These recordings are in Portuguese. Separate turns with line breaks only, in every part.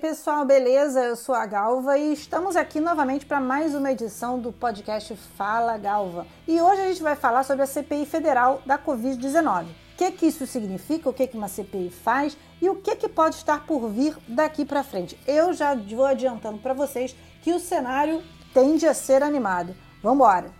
pessoal, beleza? Eu sou a Galva e estamos aqui novamente para mais uma edição do podcast Fala Galva. E hoje a gente vai falar sobre a CPI Federal da Covid-19. O que, que isso significa, o que, que uma CPI faz e o que, que pode estar por vir daqui para frente. Eu já vou adiantando para vocês que o cenário tende a ser animado. Vamos embora!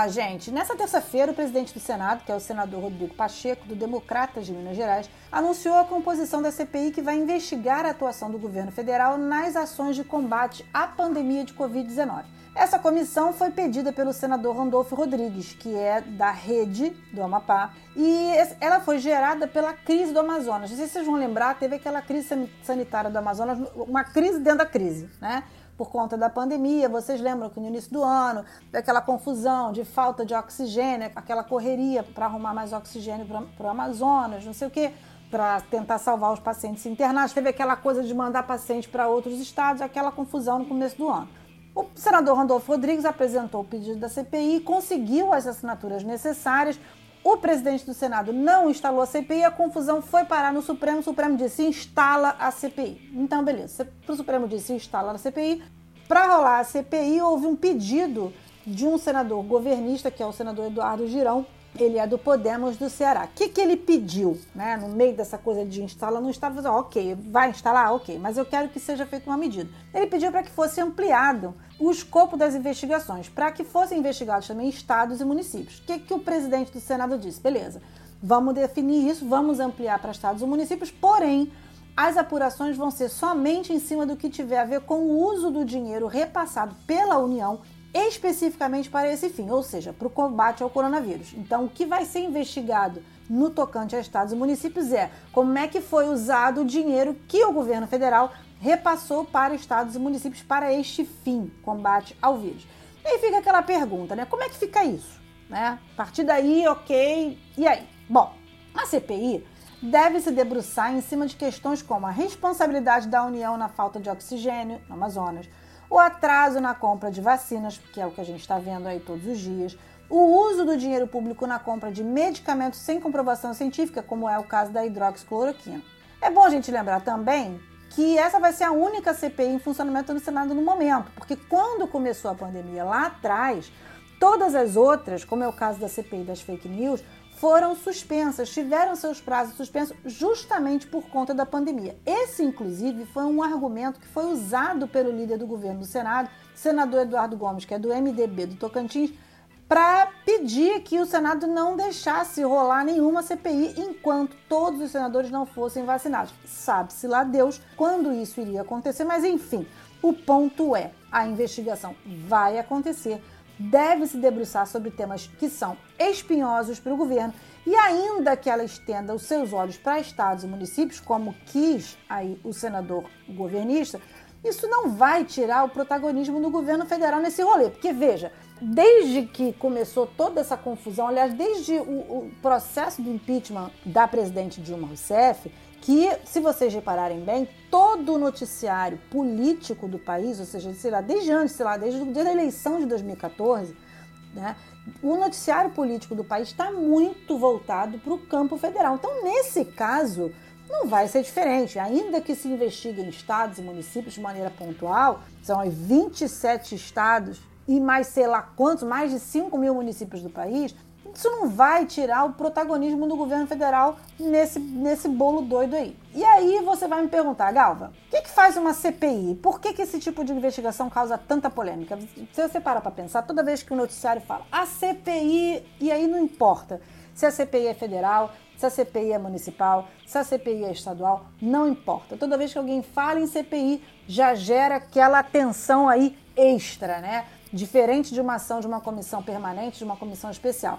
Lá, gente. Nessa terça-feira, o presidente do Senado, que é o senador Rodrigo Pacheco, do Democratas de Minas Gerais, anunciou a composição da CPI que vai investigar a atuação do governo federal nas ações de combate à pandemia de Covid-19. Essa comissão foi pedida pelo senador Randolfo Rodrigues, que é da rede do Amapá, e ela foi gerada pela crise do Amazonas. Não sei se vocês vão lembrar, teve aquela crise sanitária do Amazonas, uma crise dentro da crise, né? Por conta da pandemia. Vocês lembram que no início do ano, daquela confusão de falta de oxigênio, aquela correria para arrumar mais oxigênio para o Amazonas, não sei o quê, para tentar salvar os pacientes internados. Teve aquela coisa de mandar pacientes para outros estados, aquela confusão no começo do ano. O senador Randolfo Rodrigues apresentou o pedido da CPI, conseguiu as assinaturas necessárias. O presidente do Senado não instalou a CPI, a confusão foi parar no Supremo. O Supremo disse: instala a CPI. Então, beleza. O Supremo disse: instala a CPI. Para rolar a CPI, houve um pedido de um senador governista, que é o senador Eduardo Girão, ele é do Podemos do Ceará. O que, que ele pediu, né? No meio dessa coisa de instalar, não estava dizendo, ok, vai instalar, ok, mas eu quero que seja feita uma medida. Ele pediu para que fosse ampliado o escopo das investigações, para que fossem investigados também estados e municípios. O que, que o presidente do Senado disse? Beleza, vamos definir isso, vamos ampliar para estados e municípios, porém as apurações vão ser somente em cima do que tiver a ver com o uso do dinheiro repassado pela União especificamente para esse fim, ou seja, para o combate ao coronavírus. Então, o que vai ser investigado no tocante a estados e municípios é como é que foi usado o dinheiro que o governo federal repassou para estados e municípios para este fim, combate ao vírus. E aí fica aquela pergunta, né? Como é que fica isso? Né? A partir daí, ok, e aí? Bom, a CPI deve se debruçar em cima de questões como a responsabilidade da União na falta de oxigênio no Amazonas, o atraso na compra de vacinas, que é o que a gente está vendo aí todos os dias, o uso do dinheiro público na compra de medicamentos sem comprovação científica, como é o caso da hidroxicloroquina. É bom a gente lembrar também que essa vai ser a única CPI em funcionamento no Senado no momento, porque quando começou a pandemia lá atrás, todas as outras, como é o caso da CPI das fake news, foram suspensas, tiveram seus prazos suspensos justamente por conta da pandemia. Esse, inclusive, foi um argumento que foi usado pelo líder do governo do Senado, senador Eduardo Gomes, que é do MDB do Tocantins, para pedir que o Senado não deixasse rolar nenhuma CPI enquanto todos os senadores não fossem vacinados. Sabe-se lá Deus quando isso iria acontecer, mas enfim, o ponto é: a investigação vai acontecer deve se debruçar sobre temas que são espinhosos para o governo e ainda que ela estenda os seus olhos para estados e municípios, como quis aí o senador governista, isso não vai tirar o protagonismo do governo federal nesse rolê. Porque, veja, desde que começou toda essa confusão, aliás, desde o, o processo do impeachment da presidente Dilma Rousseff, que, se vocês repararem bem, todo o noticiário político do país, ou seja, sei lá, desde antes, sei lá, desde, desde a eleição de 2014, né, o noticiário político do país está muito voltado para o campo federal. Então, nesse caso, não vai ser diferente. Ainda que se investigue em estados e municípios de maneira pontual, são 27 estados e mais sei lá quantos, mais de 5 mil municípios do país, isso não vai tirar o protagonismo do governo federal nesse, nesse bolo doido aí. E aí você vai me perguntar, Galva, o que, que faz uma CPI? Por que, que esse tipo de investigação causa tanta polêmica? Se você parar para pensar, toda vez que o noticiário fala a CPI, e aí não importa se a CPI é federal, se a CPI é municipal, se a CPI é estadual, não importa. Toda vez que alguém fala em CPI, já gera aquela tensão aí extra, né? Diferente de uma ação de uma comissão permanente, de uma comissão especial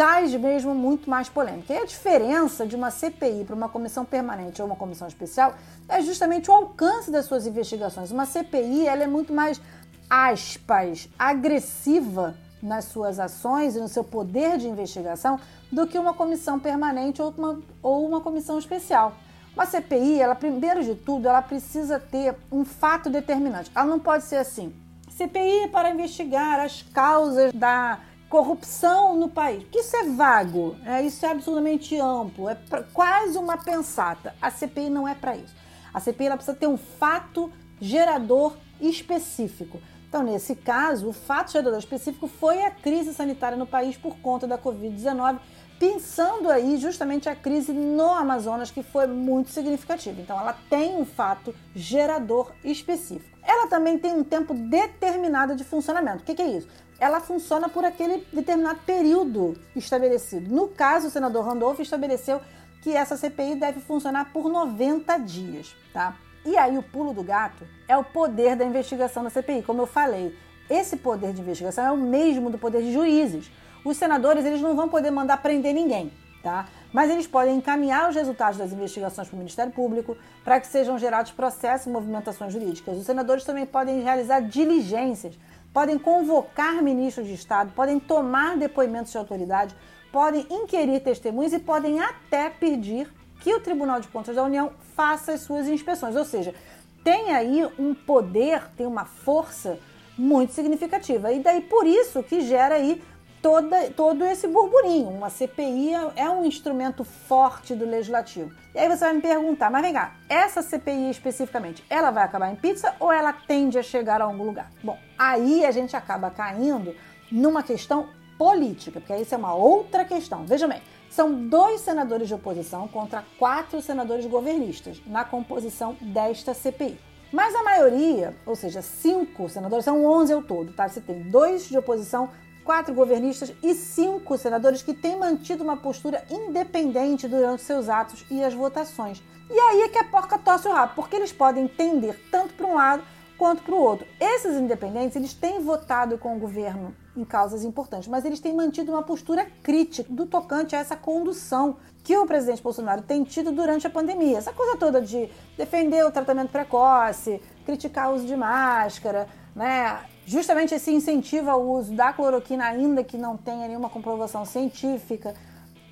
traz mesmo muito mais polêmica. E a diferença de uma CPI para uma comissão permanente ou uma comissão especial é justamente o alcance das suas investigações. Uma CPI ela é muito mais, aspas, agressiva nas suas ações e no seu poder de investigação do que uma comissão permanente ou uma, ou uma comissão especial. Uma CPI, ela primeiro de tudo, ela precisa ter um fato determinante. Ela não pode ser assim. CPI para investigar as causas da corrupção no país. Porque isso é vago, é, isso é absolutamente amplo, é pra, quase uma pensata. A CPI não é para isso. A CPI ela precisa ter um fato gerador específico. Então, nesse caso, o fato gerador específico foi a crise sanitária no país por conta da Covid-19, pensando aí justamente a crise no Amazonas, que foi muito significativa. Então, ela tem um fato gerador específico. Ela também tem um tempo determinado de funcionamento. O que, que é isso? Ela funciona por aquele determinado período estabelecido. No caso, o senador Randolph estabeleceu que essa CPI deve funcionar por 90 dias, tá? E aí o pulo do gato é o poder da investigação da CPI. Como eu falei, esse poder de investigação é o mesmo do poder de juízes. Os senadores, eles não vão poder mandar prender ninguém, tá? Mas eles podem encaminhar os resultados das investigações para o Ministério Público para que sejam gerados processos e movimentações jurídicas. Os senadores também podem realizar diligências podem convocar ministros de Estado, podem tomar depoimentos de autoridade, podem inquirir testemunhas e podem até pedir que o Tribunal de Contas da União faça as suas inspeções. Ou seja, tem aí um poder, tem uma força muito significativa. E daí por isso que gera aí toda, todo esse burburinho. Uma CPI é um instrumento forte do legislativo. E aí você vai me perguntar, mas vem cá, essa CPI especificamente, ela vai acabar em pizza ou ela tende a chegar a algum lugar? Bom, aí a gente acaba caindo numa questão política, porque isso é uma outra questão. Veja bem, são dois senadores de oposição contra quatro senadores governistas na composição desta CPI. Mas a maioria, ou seja, cinco senadores, são 11 ao todo, tá? Você tem dois de oposição quatro governistas e cinco senadores que têm mantido uma postura independente durante seus atos e as votações. E aí é que a porca tosse o rabo, porque eles podem tender tanto para um lado quanto para o outro. Esses independentes, eles têm votado com o governo em causas importantes, mas eles têm mantido uma postura crítica do tocante a essa condução que o presidente Bolsonaro tem tido durante a pandemia. Essa coisa toda de defender o tratamento precoce, criticar o uso de máscara, né? Justamente esse incentivo ao uso da cloroquina, ainda que não tenha nenhuma comprovação científica.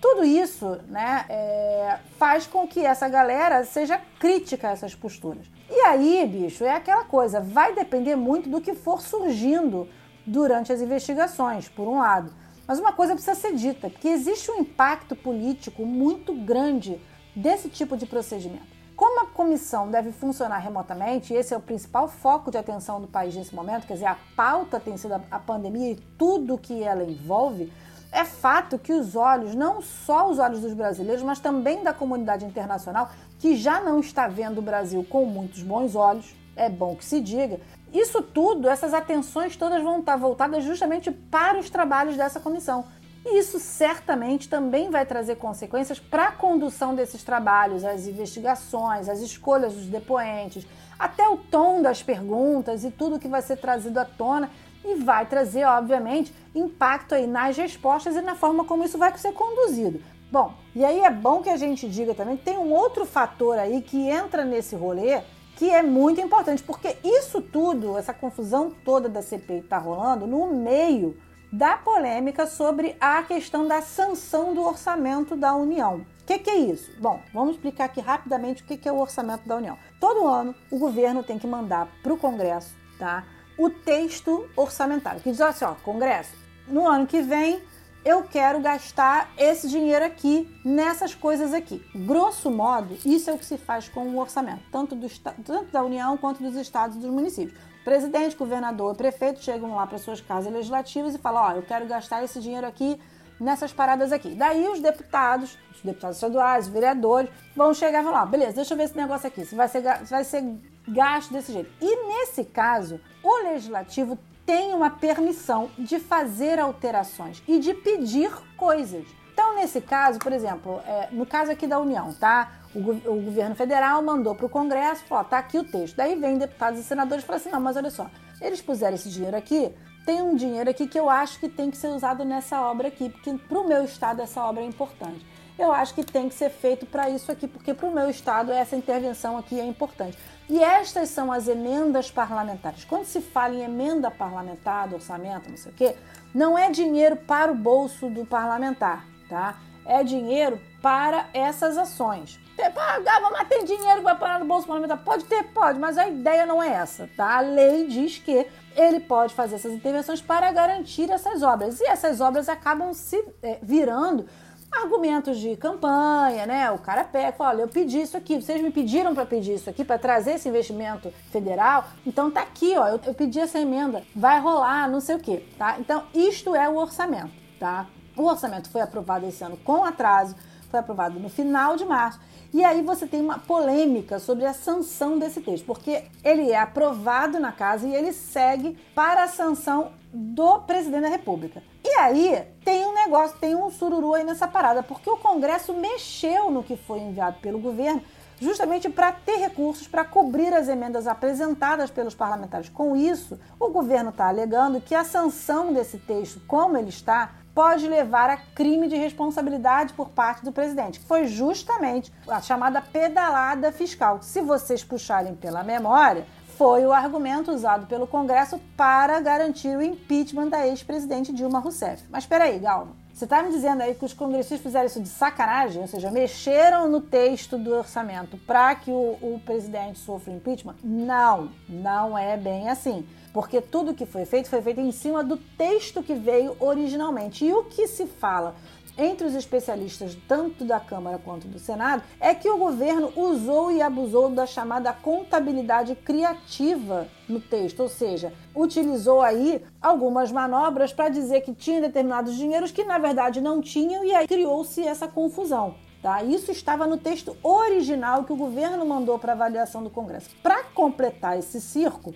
Tudo isso né, é, faz com que essa galera seja crítica a essas posturas. E aí, bicho, é aquela coisa, vai depender muito do que for surgindo durante as investigações, por um lado. Mas uma coisa precisa ser dita, que existe um impacto político muito grande desse tipo de procedimento. Como a comissão deve funcionar remotamente, esse é o principal foco de atenção do país nesse momento, quer dizer, a pauta tem sido a pandemia e tudo que ela envolve, é fato que os olhos, não só os olhos dos brasileiros, mas também da comunidade internacional, que já não está vendo o Brasil com muitos bons olhos, é bom que se diga. Isso tudo, essas atenções todas vão estar voltadas justamente para os trabalhos dessa comissão. E isso certamente também vai trazer consequências para a condução desses trabalhos, as investigações, as escolhas dos depoentes, até o tom das perguntas e tudo que vai ser trazido à tona e vai trazer, obviamente, impacto aí nas respostas e na forma como isso vai ser conduzido. Bom, e aí é bom que a gente diga também que tem um outro fator aí que entra nesse rolê que é muito importante, porque isso tudo, essa confusão toda da CPI está rolando no meio da polêmica sobre a questão da sanção do orçamento da União. O que, que, é isso? Bom, vamos explicar aqui rapidamente o que, que é o orçamento da União. Todo ano, o governo tem que mandar para o Congresso tá, o texto orçamentário, que diz assim: ó, Congresso, no ano que vem eu quero gastar esse dinheiro aqui nessas coisas aqui. Grosso modo, isso é o que se faz com o orçamento, tanto, do, tanto da União quanto dos estados e dos municípios. Presidente, governador, prefeito chegam lá para suas casas legislativas e falam: Ó, oh, eu quero gastar esse dinheiro aqui nessas paradas aqui. Daí os deputados, os deputados estaduais, os vereadores, vão chegar e falar: oh, beleza, deixa eu ver esse negócio aqui, se vai ser, vai ser gasto desse jeito. E nesse caso, o legislativo tem uma permissão de fazer alterações e de pedir coisas. Então, nesse caso, por exemplo, é, no caso aqui da União, tá? O, o governo federal mandou para o Congresso, falou, tá aqui o texto. Daí vem deputados e senadores e falam assim, não, mas olha só, eles puseram esse dinheiro aqui, tem um dinheiro aqui que eu acho que tem que ser usado nessa obra aqui, porque para o meu estado essa obra é importante. Eu acho que tem que ser feito para isso aqui, porque para o meu estado essa intervenção aqui é importante. E estas são as emendas parlamentares. Quando se fala em emenda parlamentar, orçamento, não sei o quê, não é dinheiro para o bolso do parlamentar, tá? É dinheiro para essas ações. Pagava, mas dinheiro vai parar no bolso parlamentar? Pode ter, pode, mas a ideia não é essa, tá? A lei diz que ele pode fazer essas intervenções para garantir essas obras. E essas obras acabam se é, virando argumentos de campanha, né? O cara pega, olha, eu pedi isso aqui, vocês me pediram para pedir isso aqui, para trazer esse investimento federal, então tá aqui, ó, eu, eu pedi essa emenda, vai rolar, não sei o quê, tá? Então, isto é o orçamento, tá? O orçamento foi aprovado esse ano com atraso, foi aprovado no final de março. E aí você tem uma polêmica sobre a sanção desse texto, porque ele é aprovado na casa e ele segue para a sanção do presidente da República. E aí tem um negócio, tem um sururu aí nessa parada, porque o Congresso mexeu no que foi enviado pelo governo justamente para ter recursos para cobrir as emendas apresentadas pelos parlamentares. Com isso, o governo está alegando que a sanção desse texto, como ele está, pode levar a crime de responsabilidade por parte do presidente, que foi justamente a chamada pedalada fiscal. Se vocês puxarem pela memória, foi o argumento usado pelo Congresso para garantir o impeachment da ex-presidente Dilma Rousseff. Mas espera aí, Galma. Você está me dizendo aí que os congressistas fizeram isso de sacanagem, ou seja, mexeram no texto do orçamento para que o, o presidente sofra impeachment? Não, não é bem assim porque tudo que foi feito foi feito em cima do texto que veio originalmente. E o que se fala entre os especialistas, tanto da Câmara quanto do Senado, é que o governo usou e abusou da chamada contabilidade criativa no texto, ou seja, utilizou aí algumas manobras para dizer que tinha determinados dinheiros que na verdade não tinham e aí criou-se essa confusão. Tá? Isso estava no texto original que o governo mandou para avaliação do Congresso. Para completar esse circo,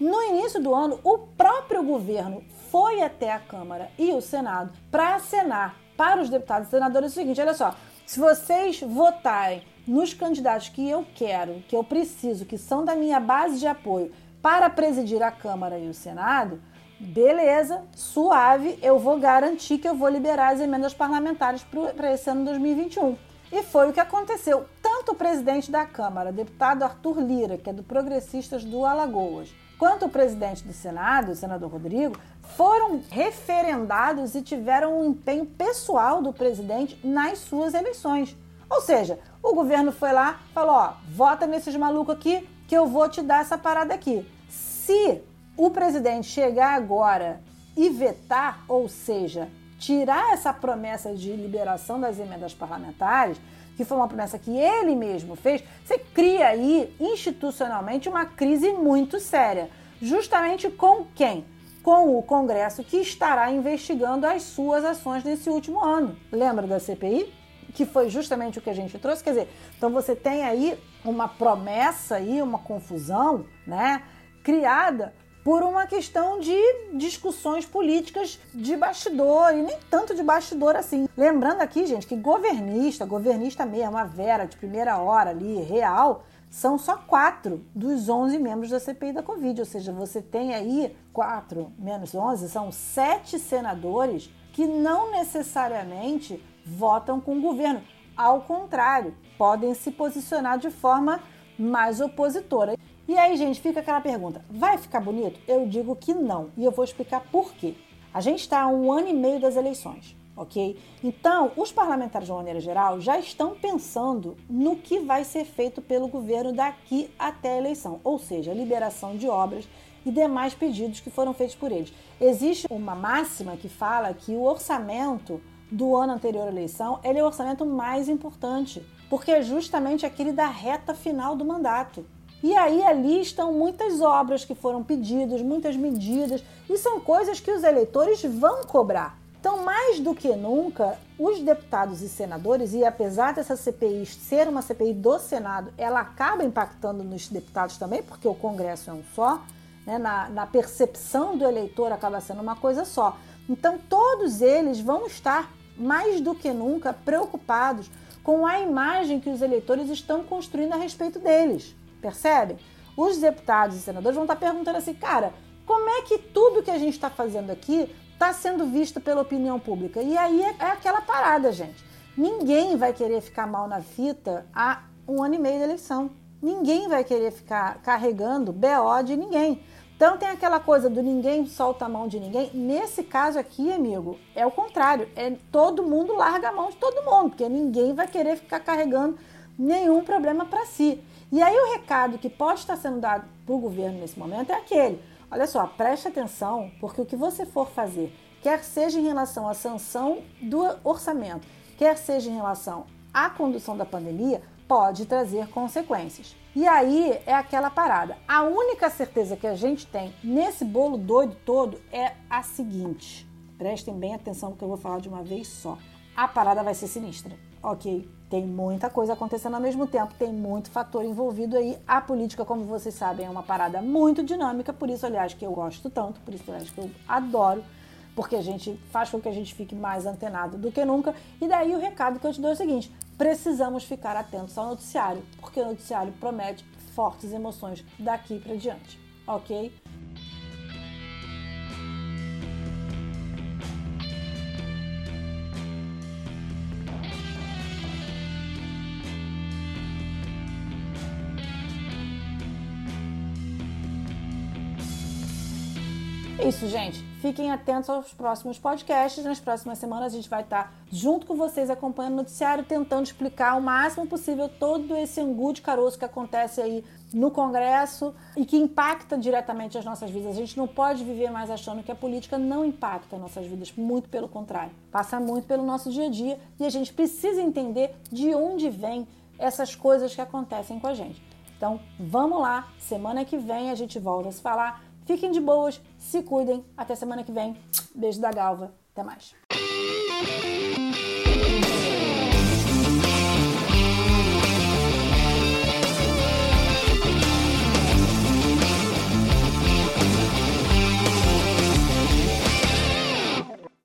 no início do ano, o próprio governo foi até a Câmara e o Senado para acenar para os deputados e senadores o seguinte: olha só, se vocês votarem nos candidatos que eu quero, que eu preciso, que são da minha base de apoio para presidir a Câmara e o Senado, beleza, suave, eu vou garantir que eu vou liberar as emendas parlamentares para esse ano 2021. E foi o que aconteceu. Tanto o presidente da Câmara, deputado Arthur Lira, que é do Progressistas do Alagoas, quanto o presidente do Senado, o senador Rodrigo, foram referendados e tiveram um empenho pessoal do presidente nas suas eleições. Ou seja, o governo foi lá, falou: ó, vota nesses malucos aqui que eu vou te dar essa parada aqui. Se o presidente chegar agora e vetar, ou seja, tirar essa promessa de liberação das emendas parlamentares, que foi uma promessa que ele mesmo fez, você cria aí institucionalmente uma crise muito séria. Justamente com quem? Com o Congresso que estará investigando as suas ações nesse último ano. Lembra da CPI? Que foi justamente o que a gente trouxe. Quer dizer, então você tem aí uma promessa aí, uma confusão, né? Criada por uma questão de discussões políticas de bastidor, e nem tanto de bastidor assim. Lembrando aqui, gente, que governista, governista mesmo, a Vera de primeira hora ali, real, são só quatro dos 11 membros da CPI da Covid. Ou seja, você tem aí quatro menos 11, são sete senadores que não necessariamente votam com o governo. Ao contrário, podem se posicionar de forma mais opositora. E aí, gente, fica aquela pergunta: vai ficar bonito? Eu digo que não. E eu vou explicar por quê. A gente está a um ano e meio das eleições, ok? Então, os parlamentares, de uma maneira geral, já estão pensando no que vai ser feito pelo governo daqui até a eleição, ou seja, liberação de obras e demais pedidos que foram feitos por eles. Existe uma máxima que fala que o orçamento do ano anterior à eleição ele é o orçamento mais importante, porque é justamente aquele da reta final do mandato. E aí ali estão muitas obras que foram pedidas, muitas medidas, e são coisas que os eleitores vão cobrar. Então, mais do que nunca, os deputados e senadores, e apesar dessa CPI ser uma CPI do Senado, ela acaba impactando nos deputados também, porque o Congresso é um só, né? na, na percepção do eleitor acaba sendo uma coisa só. Então, todos eles vão estar mais do que nunca preocupados com a imagem que os eleitores estão construindo a respeito deles. Percebe? Os deputados e senadores vão estar perguntando assim, cara, como é que tudo que a gente está fazendo aqui está sendo visto pela opinião pública? E aí é, é aquela parada, gente. Ninguém vai querer ficar mal na fita há um ano e meio da eleição. ninguém vai querer ficar carregando BO de ninguém. Então tem aquela coisa do ninguém solta a mão de ninguém. Nesse caso aqui, amigo, é o contrário. É todo mundo larga a mão de todo mundo, porque ninguém vai querer ficar carregando nenhum problema para si. E aí o recado que pode estar sendo dado para o governo nesse momento é aquele: olha só, preste atenção, porque o que você for fazer, quer seja em relação à sanção do orçamento, quer seja em relação à condução da pandemia, pode trazer consequências. E aí é aquela parada. A única certeza que a gente tem nesse bolo doido todo é a seguinte. Prestem bem atenção porque eu vou falar de uma vez só. A parada vai ser sinistra, ok? Tem muita coisa acontecendo ao mesmo tempo, tem muito fator envolvido aí. A política, como vocês sabem, é uma parada muito dinâmica, por isso, aliás, que eu gosto tanto, por isso, aliás, que eu adoro porque a gente faz com que a gente fique mais antenado do que nunca. E daí o recado que eu te dou é o seguinte: precisamos ficar atentos ao noticiário, porque o noticiário promete fortes emoções daqui para diante, ok? Isso, gente. Fiquem atentos aos próximos podcasts. Nas próximas semanas a gente vai estar junto com vocês acompanhando o noticiário, tentando explicar o máximo possível todo esse angu de caroço que acontece aí no Congresso e que impacta diretamente as nossas vidas. A gente não pode viver mais achando que a política não impacta nossas vidas, muito pelo contrário. Passa muito pelo nosso dia a dia e a gente precisa entender de onde vem essas coisas que acontecem com a gente. Então, vamos lá, semana que vem a gente volta a se falar. Fiquem de boas, se cuidem. Até semana que vem. Beijo da Galva. Até mais.